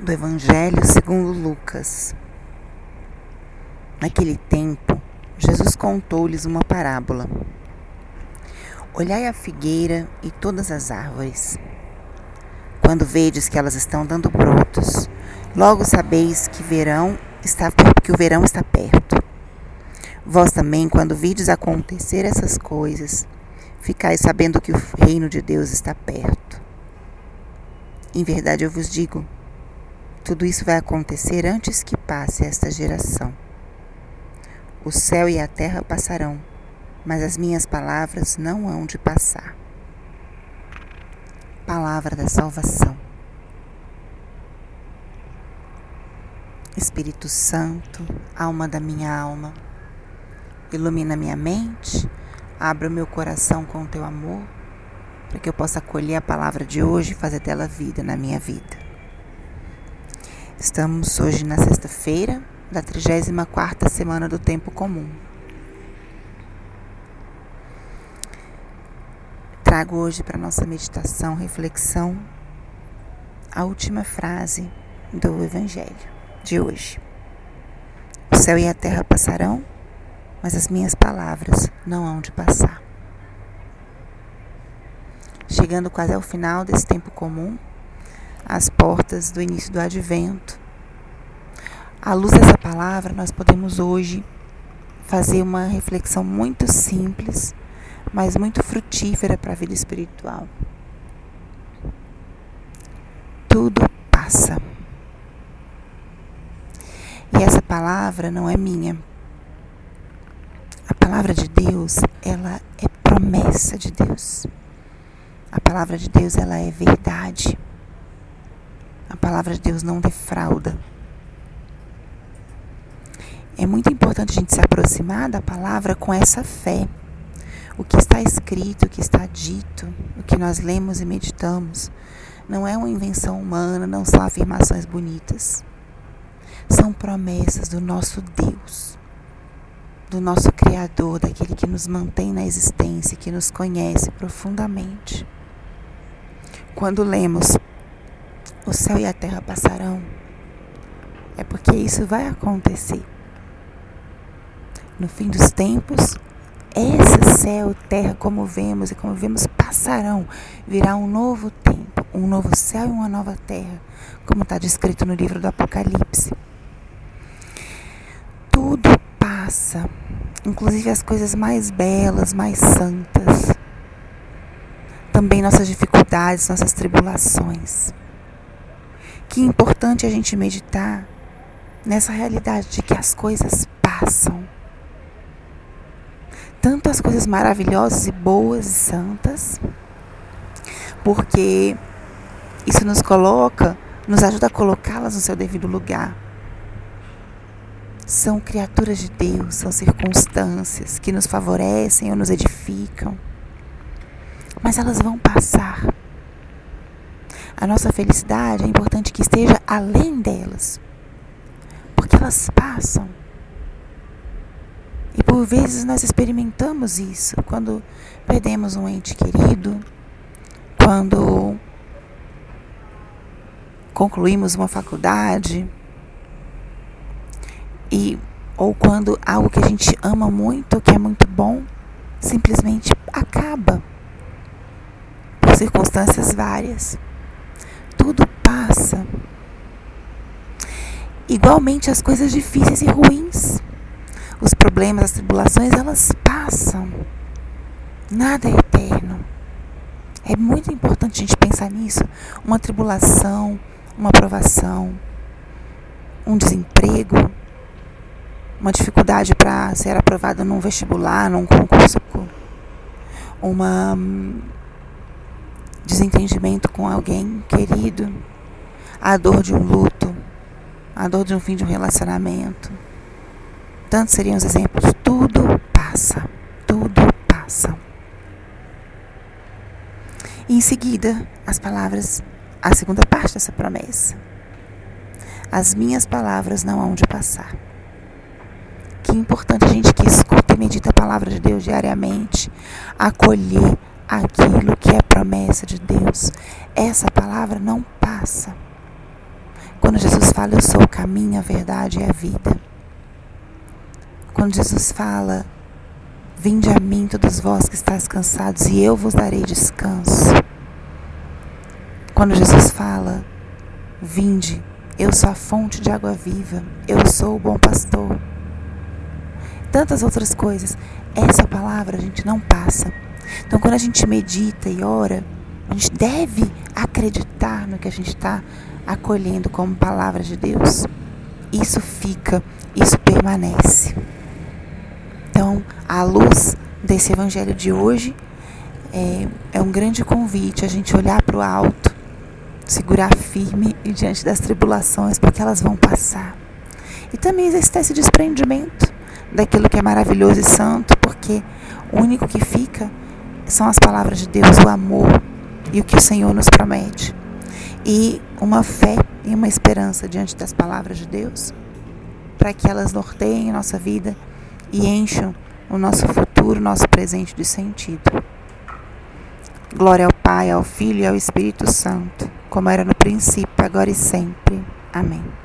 do Evangelho segundo Lucas. Naquele tempo, Jesus contou-lhes uma parábola. Olhai a figueira e todas as árvores. Quando vedes que elas estão dando brotos, logo sabeis que verão está que o verão está perto. Vós também, quando vides acontecer essas coisas, ficais sabendo que o reino de Deus está perto. Em verdade eu vos digo, tudo isso vai acontecer antes que passe esta geração. O céu e a terra passarão, mas as minhas palavras não hão de passar. Palavra da salvação. Espírito Santo, alma da minha alma, ilumina minha mente, abra o meu coração com o teu amor, para que eu possa acolher a palavra de hoje e fazer dela vida na minha vida. Estamos hoje na sexta-feira da 34ª semana do tempo comum. Trago hoje para nossa meditação, reflexão, a última frase do evangelho de hoje. O céu e a terra passarão, mas as minhas palavras não hão de passar. Chegando quase ao final desse tempo comum, às portas do início do advento. À luz dessa palavra, nós podemos hoje fazer uma reflexão muito simples, mas muito frutífera para a vida espiritual. Tudo passa. E essa palavra não é minha. A palavra de Deus, ela é promessa de Deus. A palavra de Deus, ela é verdade. A palavra de Deus não defrauda. É muito importante a gente se aproximar da palavra com essa fé. O que está escrito, o que está dito, o que nós lemos e meditamos, não é uma invenção humana, não são afirmações bonitas. São promessas do nosso Deus, do nosso Criador, daquele que nos mantém na existência, que nos conhece profundamente. Quando lemos o céu e a terra passarão, é porque isso vai acontecer. No fim dos tempos, esse céu, terra, como vemos e como vemos, passarão. Virá um novo tempo, um novo céu e uma nova terra, como está descrito no livro do Apocalipse. Tudo passa, inclusive as coisas mais belas, mais santas. Também nossas dificuldades, nossas tribulações. Que importante a gente meditar nessa realidade de que as coisas passam. Tanto as coisas maravilhosas e boas e santas, porque isso nos coloca, nos ajuda a colocá-las no seu devido lugar. São criaturas de Deus, são circunstâncias que nos favorecem ou nos edificam. Mas elas vão passar. A nossa felicidade é importante que esteja além delas, porque elas passam. E por vezes nós experimentamos isso quando perdemos um ente querido, quando concluímos uma faculdade e ou quando algo que a gente ama muito, que é muito bom, simplesmente acaba por circunstâncias várias passa. Igualmente as coisas difíceis e ruins, os problemas, as tribulações, elas passam. Nada é eterno. É muito importante a gente pensar nisso. Uma tribulação, uma aprovação, um desemprego, uma dificuldade para ser aprovado num vestibular, num concurso, uma desentendimento com alguém querido, a dor de um luto, a dor de um fim de um relacionamento. Tantos seriam os exemplos. Tudo passa, tudo passa. E em seguida, as palavras, a segunda parte dessa promessa. As minhas palavras não hão de passar. Que importante a gente que escuta e medita a palavra de Deus diariamente, acolher aquilo que é promessa de Deus. Essa palavra não passa. Quando Jesus fala, eu sou o caminho, a verdade e a vida. Quando Jesus fala, vinde a mim todos vós que estáis cansados e eu vos darei descanso. Quando Jesus fala, vinde, eu sou a fonte de água viva, eu sou o bom pastor. Tantas outras coisas. Essa palavra a gente não passa. Então, quando a gente medita e ora, a gente deve acreditar no que a gente está acolhendo como palavra de Deus. Isso fica, isso permanece. Então, à luz desse evangelho de hoje, é, é um grande convite a gente olhar para o alto, segurar firme diante das tribulações, porque elas vão passar. E também existe esse desprendimento daquilo que é maravilhoso e santo, porque o único que fica são as palavras de Deus, o amor e o que o Senhor nos promete. E uma fé e uma esperança diante das palavras de Deus, para que elas norteiem nossa vida e encham o nosso futuro, nosso presente de sentido. Glória ao Pai, ao Filho e ao Espírito Santo, como era no princípio, agora e sempre. Amém.